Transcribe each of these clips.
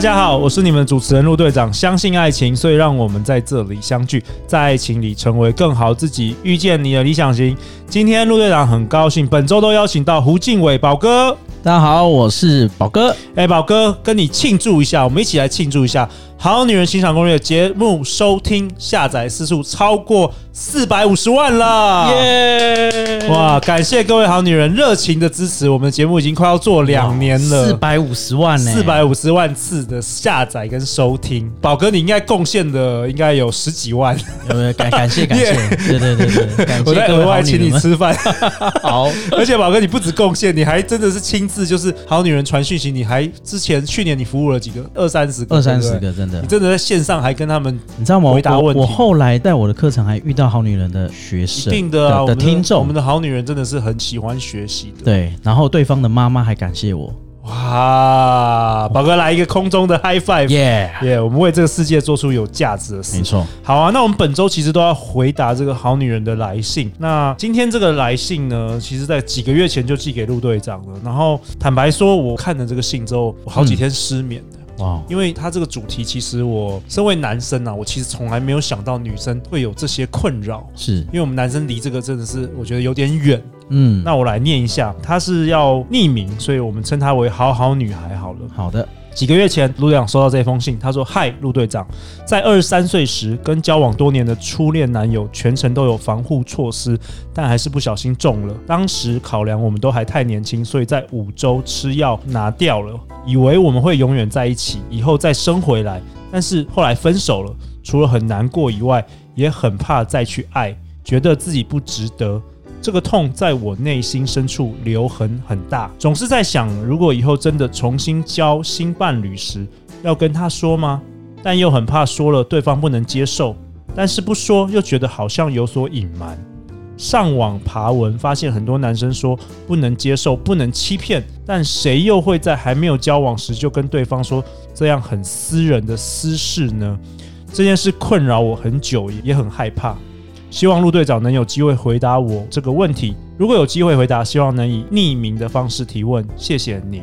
大家好，我是你们主持人陆队长。相信爱情，所以让我们在这里相聚，在爱情里成为更好自己，遇见你的理想型。今天陆队长很高兴，本周都邀请到胡靖伟宝哥。大家好，我是宝哥。哎，宝哥，跟你庆祝一下，我们一起来庆祝一下。好女人欣赏攻略节目收听下载次数超过四百五十万了，耶！哇，感谢各位好女人热情的支持，我们的节目已经快要做两年了，四百五十万呢，四百五十万次的下载跟收听。宝哥，你应该贡献的应该有十几万，有没有？感感谢感谢，对对对对，感谢我在额外请你吃饭。好，而且宝哥，你不止贡献，你还真的是亲自就是好女人传讯息，你还之前去年你服务了几个二三十个，二三十个真的。你真的在线上还跟他们，你知道吗？回答问题。我后来在我的课程还遇到好女人的学生，一定的啊，的听众，我们的好女人真的是很喜欢学习的。对，然后对方的妈妈还感谢我。哇，宝哥来一个空中的 high five，耶耶！我们为这个世界做出有价值的事。没错。好啊，那我们本周其实都要回答这个好女人的来信。那今天这个来信呢，其实在几个月前就寄给陆队长了。然后坦白说，我看了这个信之后，我好几天失眠的。嗯哇，因为他这个主题，其实我身为男生啊，我其实从来没有想到女生会有这些困扰，是因为我们男生离这个真的是我觉得有点远。嗯，那我来念一下，他是要匿名，所以我们称他为好好女孩好了。好的。几个月前，陆队长收到这封信，他说：“嗨，陆队长，在二十三岁时，跟交往多年的初恋男友全程都有防护措施，但还是不小心中了。当时考量我们都还太年轻，所以在五周吃药拿掉了，以为我们会永远在一起，以后再生回来。但是后来分手了，除了很难过以外，也很怕再去爱，觉得自己不值得。”这个痛在我内心深处留痕很大，总是在想，如果以后真的重新交新伴侣时，要跟他说吗？但又很怕说了对方不能接受，但是不说又觉得好像有所隐瞒。上网爬文发现很多男生说不能接受，不能欺骗，但谁又会在还没有交往时就跟对方说这样很私人的私事呢？这件事困扰我很久，也很害怕。希望陆队长能有机会回答我这个问题。如果有机会回答，希望能以匿名的方式提问。谢谢您。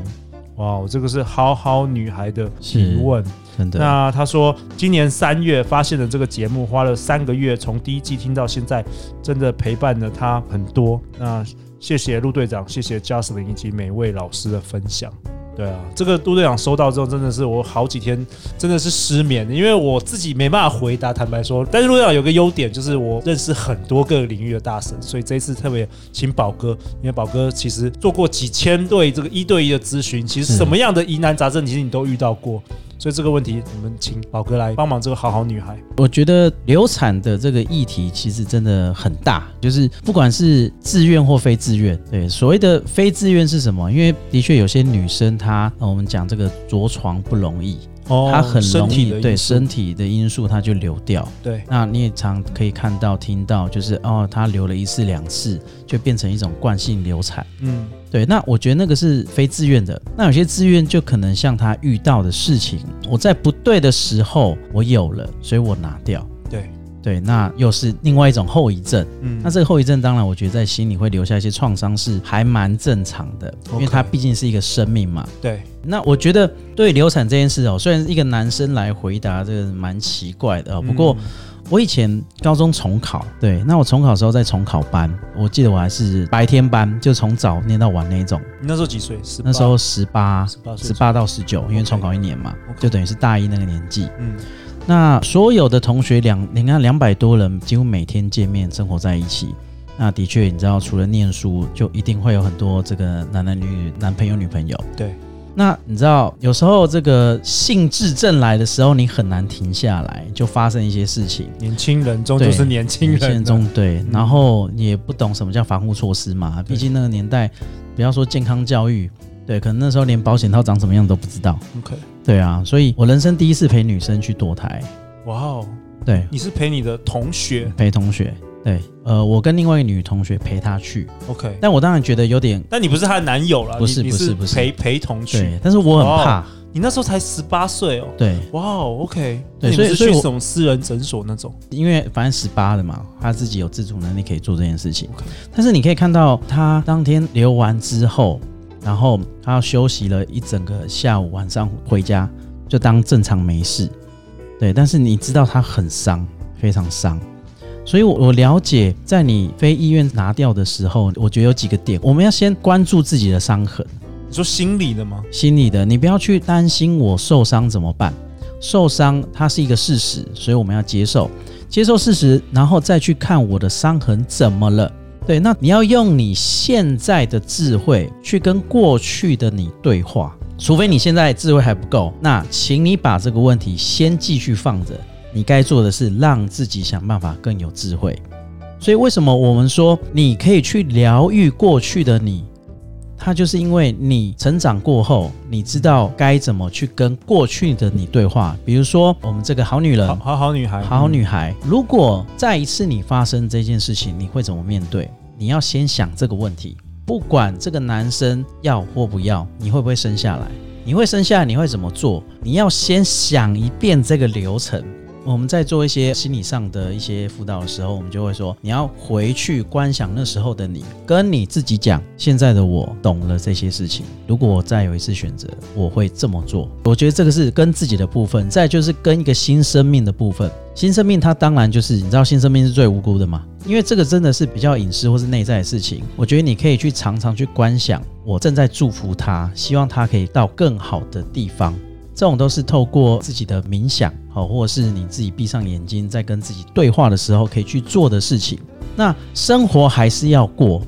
哇，这个是好好女孩的提问，真的。那她说，今年三月发现了这个节目，花了三个月从第一季听到现在，真的陪伴了她很多。那谢谢陆队长，谢谢 Jocelyn 以及每位老师的分享。对啊，这个杜队长收到之后，真的是我好几天真的是失眠，因为我自己没办法回答。坦白说，但是陆队长有个优点，就是我认识很多个领域的大神，所以这一次特别请宝哥，因为宝哥其实做过几千对这个一对一的咨询，其实什么样的疑难杂症，其实你都遇到过。所以这个问题，我们请宝哥来帮忙。这个好好女孩，我觉得流产的这个议题其实真的很大，就是不管是自愿或非自愿，对，所谓的非自愿是什么？因为的确有些女生她，我们讲这个着床不容易。哦，它很容易对身体的因素，它就流掉。对，那你也常可以看到、听到，就是哦，它流了一次、两次，就变成一种惯性流产。嗯，对。那我觉得那个是非自愿的。那有些自愿就可能像他遇到的事情，我在不对的时候我有了，所以我拿掉。对。对，那又是另外一种后遗症。嗯，那这个后遗症当然，我觉得在心里会留下一些创伤，是还蛮正常的，因为它毕竟是一个生命嘛。对，那我觉得对流产这件事哦，虽然一个男生来回答，这个蛮奇怪的哦。不过我以前高中重考，对，那我重考的时候在重考班，我记得我还是白天班，就从早念到晚那一种。你那时候几岁？那时候十八，十八到十九，因为重考一年嘛，就等于是大一那个年纪。嗯。那所有的同学两，你看两百多人，几乎每天见面，生活在一起。那的确，你知道，除了念书，就一定会有很多这个男男女女、男朋友、女朋友。对。那你知道，有时候这个兴致正来的时候，你很难停下来，就发生一些事情。年轻人终究是年轻人中，对。然后也不懂什么叫防护措施嘛，毕竟那个年代，不要说健康教育。对，可能那时候连保险套长什么样都不知道。OK，对啊，所以我人生第一次陪女生去堕胎。哇哦，对，你是陪你的同学？陪同学。对，呃，我跟另外一个女同学陪她去。OK，但我当然觉得有点，但你不是她的男友了，不是不是不是陪陪同去。对，但是我很怕。你那时候才十八岁哦。对，哇哦，OK。对，所以是去什么私人诊所那种？因为反正十八了嘛，他自己有自主能力可以做这件事情。但是你可以看到他当天流完之后，然后他要休息了一整个下午，晚上回家就当正常没事。对，但是你知道他很伤，非常伤。所以，我我了解，在你非医院拿掉的时候，我觉得有几个点，我们要先关注自己的伤痕。你说心理的吗？心理的，你不要去担心我受伤怎么办？受伤它是一个事实，所以我们要接受，接受事实，然后再去看我的伤痕怎么了。对，那你要用你现在的智慧去跟过去的你对话，除非你现在智慧还不够，那请你把这个问题先继续放着。你该做的是让自己想办法更有智慧。所以为什么我们说你可以去疗愈过去的你？它就是因为你成长过后，你知道该怎么去跟过去的你对话。比如说，我们这个好女人，好好，好女孩，好，好女孩。如果再一次你发生这件事情，你会怎么面对？你要先想这个问题。不管这个男生要或不要，你会不会生下来？你会生下来，你会怎么做？你要先想一遍这个流程。我们在做一些心理上的一些辅导的时候，我们就会说，你要回去观想那时候的你，跟你自己讲，现在的我懂了这些事情。如果我再有一次选择，我会这么做。我觉得这个是跟自己的部分，再就是跟一个新生命的部分。新生命它当然就是，你知道新生命是最无辜的嘛？因为这个真的是比较隐私或是内在的事情。我觉得你可以去常常去观想，我正在祝福他，希望他可以到更好的地方。这种都是透过自己的冥想，好，或者是你自己闭上眼睛，在跟自己对话的时候可以去做的事情。那生活还是要过，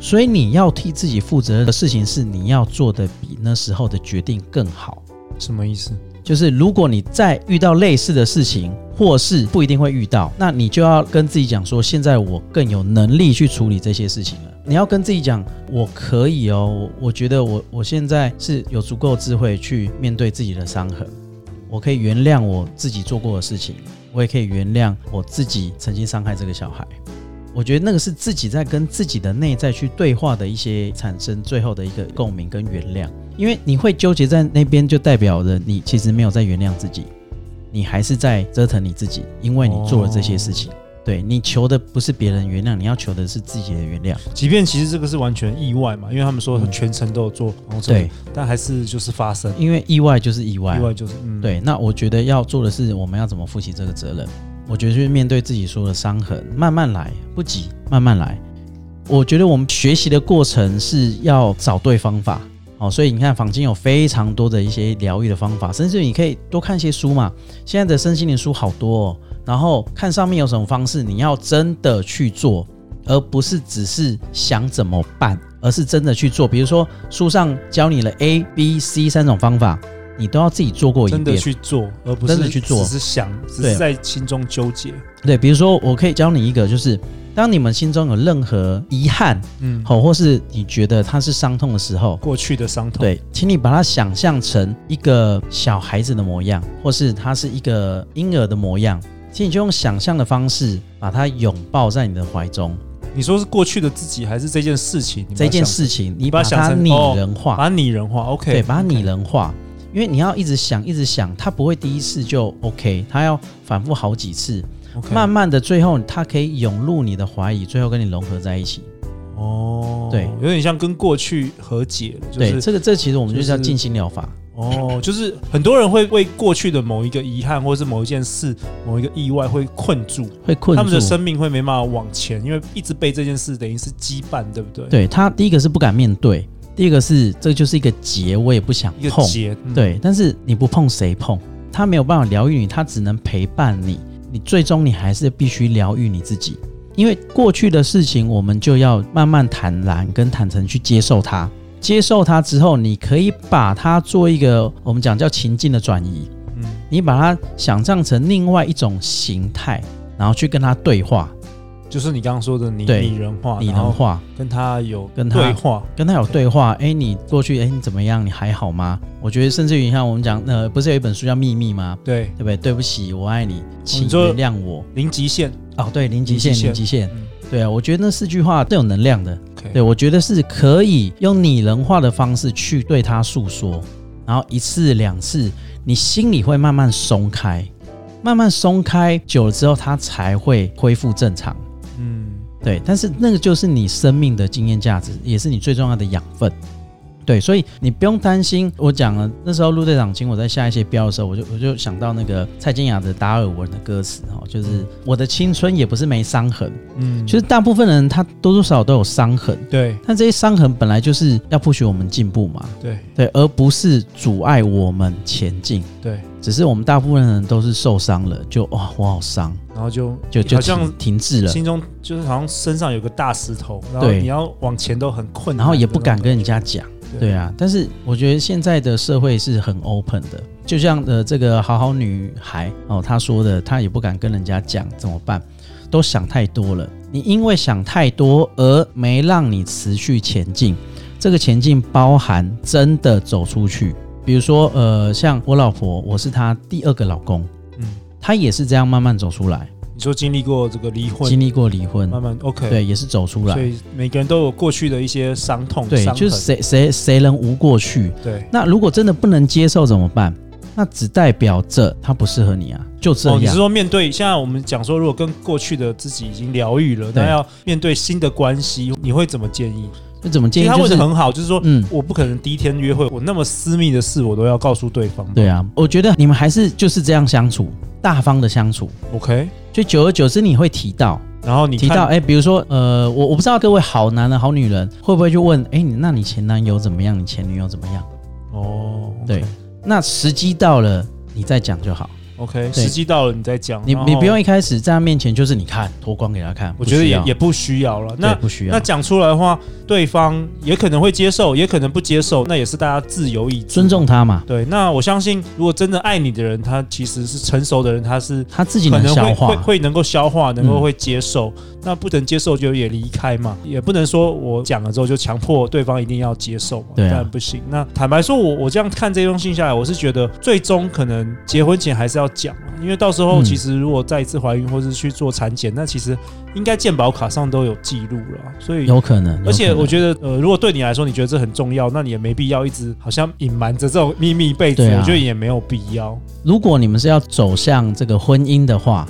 所以你要替自己负责的事情是你要做的比那时候的决定更好。什么意思？就是如果你再遇到类似的事情，或是不一定会遇到，那你就要跟自己讲说，现在我更有能力去处理这些事情了。你要跟自己讲，我可以哦，我觉得我我现在是有足够智慧去面对自己的伤痕，我可以原谅我自己做过的事情，我也可以原谅我自己曾经伤害这个小孩。我觉得那个是自己在跟自己的内在去对话的一些产生最后的一个共鸣跟原谅，因为你会纠结在那边，就代表着你其实没有在原谅自己，你还是在折腾你自己，因为你做了这些事情。对，你求的不是别人原谅，你要求的是自己的原谅。即便其实这个是完全意外嘛，因为他们说全程都有做，对，但还是就是发生，因为意外就是意外，意外就是、嗯、对。那我觉得要做的是，我们要怎么负起这个责任？我觉得就是面对自己说的伤痕，慢慢来，不急，慢慢来。我觉得我们学习的过程是要找对方法，哦，所以你看坊间有非常多的一些疗愈的方法，甚至你可以多看一些书嘛。现在的身心灵书好多哦。然后看上面有什么方式，你要真的去做，而不是只是想怎么办，而是真的去做。比如说书上教你了 A、B、C 三种方法，你都要自己做过一遍，真的去做，而不是真的去做，只是想，只是在心中纠结。对，比如说我可以教你一个，就是当你们心中有任何遗憾，嗯，好，或是你觉得它是伤痛的时候，过去的伤痛，对，请你把它想象成一个小孩子的模样，或是它是一个婴儿的模样。其实你就用想象的方式把它拥抱在你的怀中。你说是过去的自己，还是这件事情？这件事情，你把它拟人化，把它拟人化。OK，对，把它拟人化。因为你要一直想，一直想，它不会第一次就 OK，它要反复好几次。慢慢的，最后它可以涌入你的怀疑，最后跟你融合在一起。哦，对，有点像跟过去和解了。就是、对，这个这其实我们就叫静心疗法。哦，就是很多人会为过去的某一个遗憾，或者是某一件事、某一个意外会困住，会困住，他们的生命会没办法往前，因为一直被这件事等于是羁绊，对不对？对，他第一个是不敢面对，第二个是这就是一个结，我也不想碰。一个结，嗯、对，但是你不碰谁碰？他没有办法疗愈你，他只能陪伴你。你最终你还是必须疗愈你自己，因为过去的事情，我们就要慢慢坦然跟坦诚去接受它。接受它之后，你可以把它做一个我们讲叫情境的转移。嗯，你把它想象成另外一种形态，然后去跟它对话，就是你刚刚说的拟拟人化，拟人化，跟他有跟他对话，跟他有对话。哎，你过去哎你怎么样？你还好吗？我觉得甚至于像我们讲，呃，不是有一本书叫《秘密》吗？对，对不对？对不起，我爱你，请原谅我。零极限哦，对，零极限，零极限。对啊，我觉得那四句话都有能量的。对，我觉得是可以用拟人化的方式去对他诉说，然后一次两次，你心里会慢慢松开，慢慢松开，久了之后，他才会恢复正常。嗯，对，但是那个就是你生命的经验价值，也是你最重要的养分。对，所以你不用担心。我讲了那时候陆队长请我在下一些标的时候，我就我就想到那个蔡健雅的达尔文的歌词哈，就是我的青春也不是没伤痕，嗯，就是大部分人他多多少少都有伤痕，对，但这些伤痕本来就是要 push 我们进步嘛，对。对，而不是阻碍我们前进，对，只是我们大部分人都是受伤了，就哇我好伤，然后就就就好像停滞了，心中就是好像身上有个大石头，然后你要往前都很困难，然后也不敢跟人家讲。对啊，但是我觉得现在的社会是很 open 的，就像呃这个好好女孩哦，她说的，她也不敢跟人家讲怎么办，都想太多了。你因为想太多而没让你持续前进，这个前进包含真的走出去，比如说呃像我老婆，我是她第二个老公，嗯，她也是这样慢慢走出来。你说经历过这个离婚，经历过离婚，慢慢 OK，对，也是走出来。所以每个人都有过去的一些伤痛，对，就是谁谁谁能无过去？对。那如果真的不能接受怎么办？那只代表着他不适合你啊，就这样。哦，你是说面对现在我们讲说，如果跟过去的自己已经疗愈了，那要面对新的关系，你会怎么建议？那怎么建议？他问的很好，就是说，嗯，我不可能第一天约会，我那么私密的事，我都要告诉对方。对啊，我觉得你们还是就是这样相处，大方的相处，OK。就久而久之，你会提到，然后你提到，哎，比如说，呃，我我不知道各位好男人、好女人会不会去问，哎，你那你前男友怎么样？你前女友怎么样？哦，okay、对，那时机到了，你再讲就好。OK，时机到了你再讲，你你不用一开始在他面前就是你看脱光给他看，我觉得也也不需要了。那不需要，那讲出来的话，对方也可能会接受，也可能不接受，那也是大家自由意志，尊重他嘛。对，那我相信，如果真的爱你的人，他其实是成熟的人，他是他自己能消化，会会能够消化，能够会接受。那不能接受就也离开嘛，也不能说我讲了之后就强迫对方一定要接受嘛，当然不行。那坦白说，我我这样看这封信下来，我是觉得最终可能结婚前还是要讲啊，因为到时候其实如果再一次怀孕或是去做产检，那其实应该健保卡上都有记录了，所以有可能。而且我觉得，呃，如果对你来说你觉得这很重要，那你也没必要一直好像隐瞒着这种秘密一辈子，我觉得也没有必要。如果你们是要走向这个婚姻的话，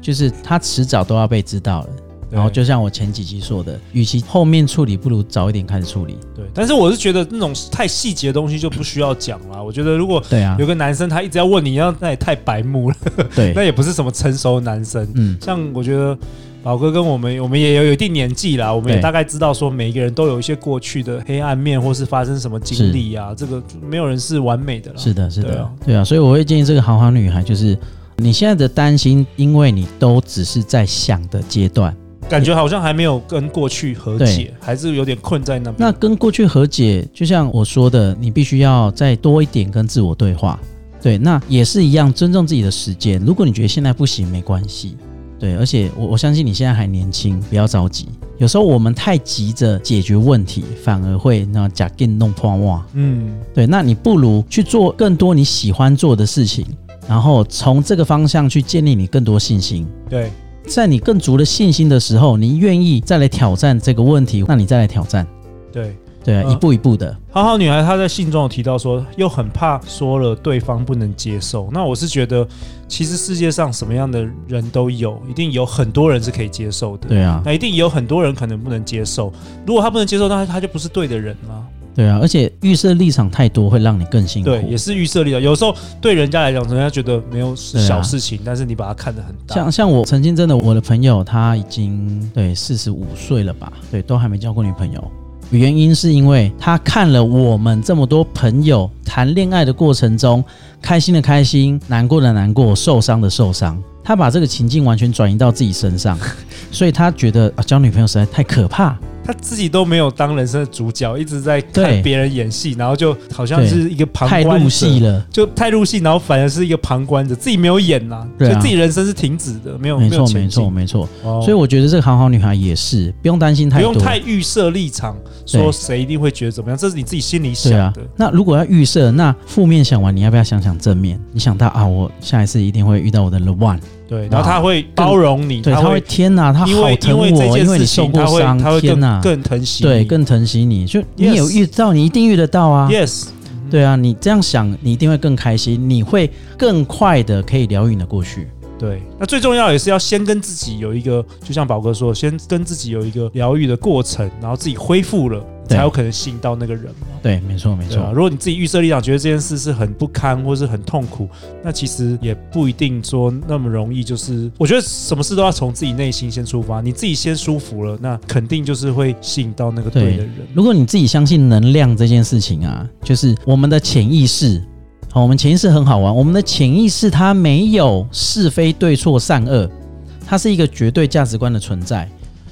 就是他迟早都要被知道了。然后就像我前几集说的，与其后面处理，不如早一点开始处理。对，但是我是觉得那种太细节的东西就不需要讲了。我觉得如果对啊，有个男生他一直要问你要，那也太白目了。对，那也不是什么成熟的男生。嗯，像我觉得宝哥跟我们，我们也有有一定年纪啦，我们也大概知道说每一个人都有一些过去的黑暗面，或是发生什么经历啊。这个没有人是完美的了。是的，是的，对啊，对啊。所以我会建议这个好好女孩，就是你现在的担心，因为你都只是在想的阶段。感觉好像还没有跟过去和解，还是有点困在那边。那跟过去和解，就像我说的，你必须要再多一点跟自我对话。对，那也是一样，尊重自己的时间。如果你觉得现在不行，没关系。对，而且我我相信你现在还年轻，不要着急。有时候我们太急着解决问题，反而会那假给弄破袜。嗯，对。那你不如去做更多你喜欢做的事情，然后从这个方向去建立你更多信心。对。在你更足的信心的时候，你愿意再来挑战这个问题，那你再来挑战。对对啊，一步一步的。好好女孩她在信中有提到说，又很怕说了对方不能接受。那我是觉得，其实世界上什么样的人都有，一定有很多人是可以接受的。对啊，那一定有很多人可能不能接受。如果他不能接受，那他就不是对的人了。对啊，而且预设立场太多会让你更辛苦。对，也是预设立场。有时候对人家来讲，人家觉得没有小事情，啊、但是你把它看得很大。像像我曾经真的，我的朋友他已经对四十五岁了吧？对，都还没交过女朋友。原因是因为他看了我们这么多朋友谈恋爱的过程中，开心的开心，难过的难过，受伤的受伤，他把这个情境完全转移到自己身上，所以他觉得啊，交女朋友实在太可怕。他自己都没有当人生的主角，一直在看别人演戏，然后就好像是一个旁观者，太入戏了，就太入戏，然后反而是一个旁观者，自己没有演呐、啊，所以自己人生是停止的，没有，没错，没错，没错。所以我觉得这个好好女孩也是不用担心太多，不用太预设立场，说谁一定会觉得怎么样，这是你自己心里想的。啊、那如果要预设，那负面想完，你要不要想想正面？你想到啊，我下一次一定会遇到我的 the one。对，然后他会包容你，对，他会天哪，他好疼我，因为你受过伤，天哪，更疼惜，对，更疼惜你，就你有遇到，你一定遇得到啊，yes，对啊，你这样想，你一定会更开心，你会更快的可以疗愈你的过去。对，那最重要也是要先跟自己有一个，就像宝哥说，先跟自己有一个疗愈的过程，然后自己恢复了，才有可能吸引到那个人嘛。对，没错没错。如果你自己预设立场，觉得这件事是很不堪或是很痛苦，那其实也不一定说那么容易。就是我觉得什么事都要从自己内心先出发，你自己先舒服了，那肯定就是会吸引到那个对的人。如果你自己相信能量这件事情啊，就是我们的潜意识。好我们潜意识很好玩，我们的潜意识它没有是非对错善恶，它是一个绝对价值观的存在。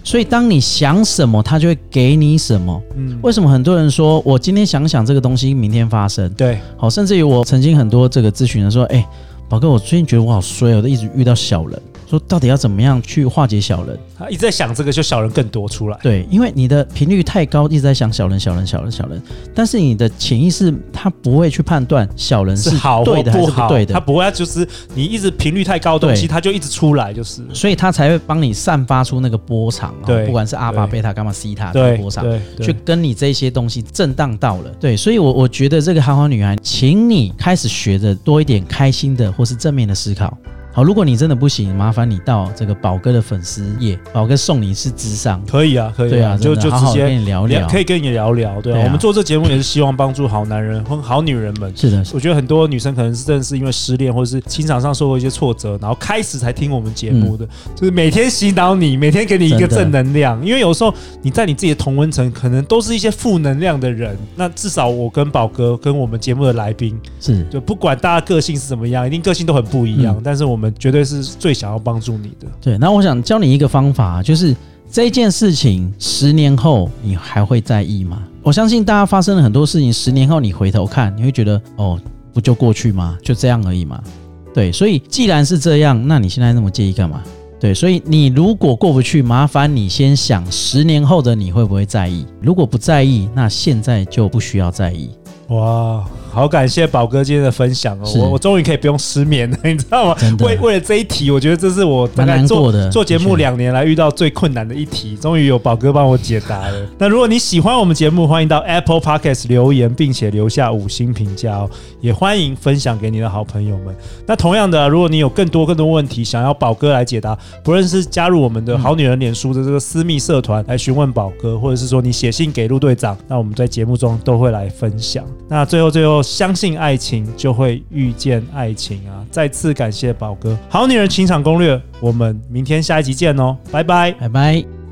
所以当你想什么，他就会给你什么。嗯，为什么很多人说我今天想想这个东西，明天发生？对，好，甚至于我曾经很多这个咨询人说，哎，宝哥，我最近觉得我好衰，我都一直遇到小人。说到底要怎么样去化解小人？他一直在想这个，就小人更多出来。对，因为你的频率太高，一直在想小人、小人、小人、小人。但是你的潜意识他不会去判断小人是好对的还是不对的，他不会，就是你一直频率太高的东西，他就一直出来，就是。所以他才会帮你散发出那个波长。对，不管是阿巴、贝塔、伽马、西塔的波长，去跟你这些东西震荡到了。对，所以我我觉得这个好好女孩，请你开始学着多一点开心的或是正面的思考。好，如果你真的不行，麻烦你到这个宝哥的粉丝页，宝哥送你一次咨商。可以啊，可以啊，对啊，就就直接跟你聊聊，可以跟你聊聊。对啊，我们做这节目也是希望帮助好男人和好女人们。是的，我觉得很多女生可能是真的是因为失恋或者是情场上受过一些挫折，然后开始才听我们节目的，就是每天洗脑你，每天给你一个正能量。因为有时候你在你自己的同温层，可能都是一些负能量的人。那至少我跟宝哥跟我们节目的来宾是，就不管大家个性是怎么样，一定个性都很不一样，但是我们绝对是。最想要帮助你的，对。那我想教你一个方法，就是这件事情十年后你还会在意吗？我相信大家发生了很多事情，十年后你回头看，你会觉得哦，不就过去吗？就这样而已嘛。对，所以既然是这样，那你现在那么介意干嘛？对，所以你如果过不去，麻烦你先想十年后的你会不会在意？如果不在意，那现在就不需要在意。哇，好感谢宝哥今天的分享哦！我我终于可以不用失眠了，你知道吗？为为了这一题，我觉得这是我大概做做节目两年来遇到最困难的一题，终于有宝哥帮我解答了。那如果你喜欢我们节目，欢迎到 Apple Podcast 留言，并且留下五星评价哦，也欢迎分享给你的好朋友们。那同样的，如果你有更多更多问题想要宝哥来解答，不论是加入我们的好女人脸书的这个私密社团来询问宝哥，或者是说你写信给陆队长，那我们在节目中都会来分享。那最后，最后，相信爱情就会遇见爱情啊！再次感谢宝哥，好女人情场攻略，我们明天下一集见哦，拜拜，拜拜。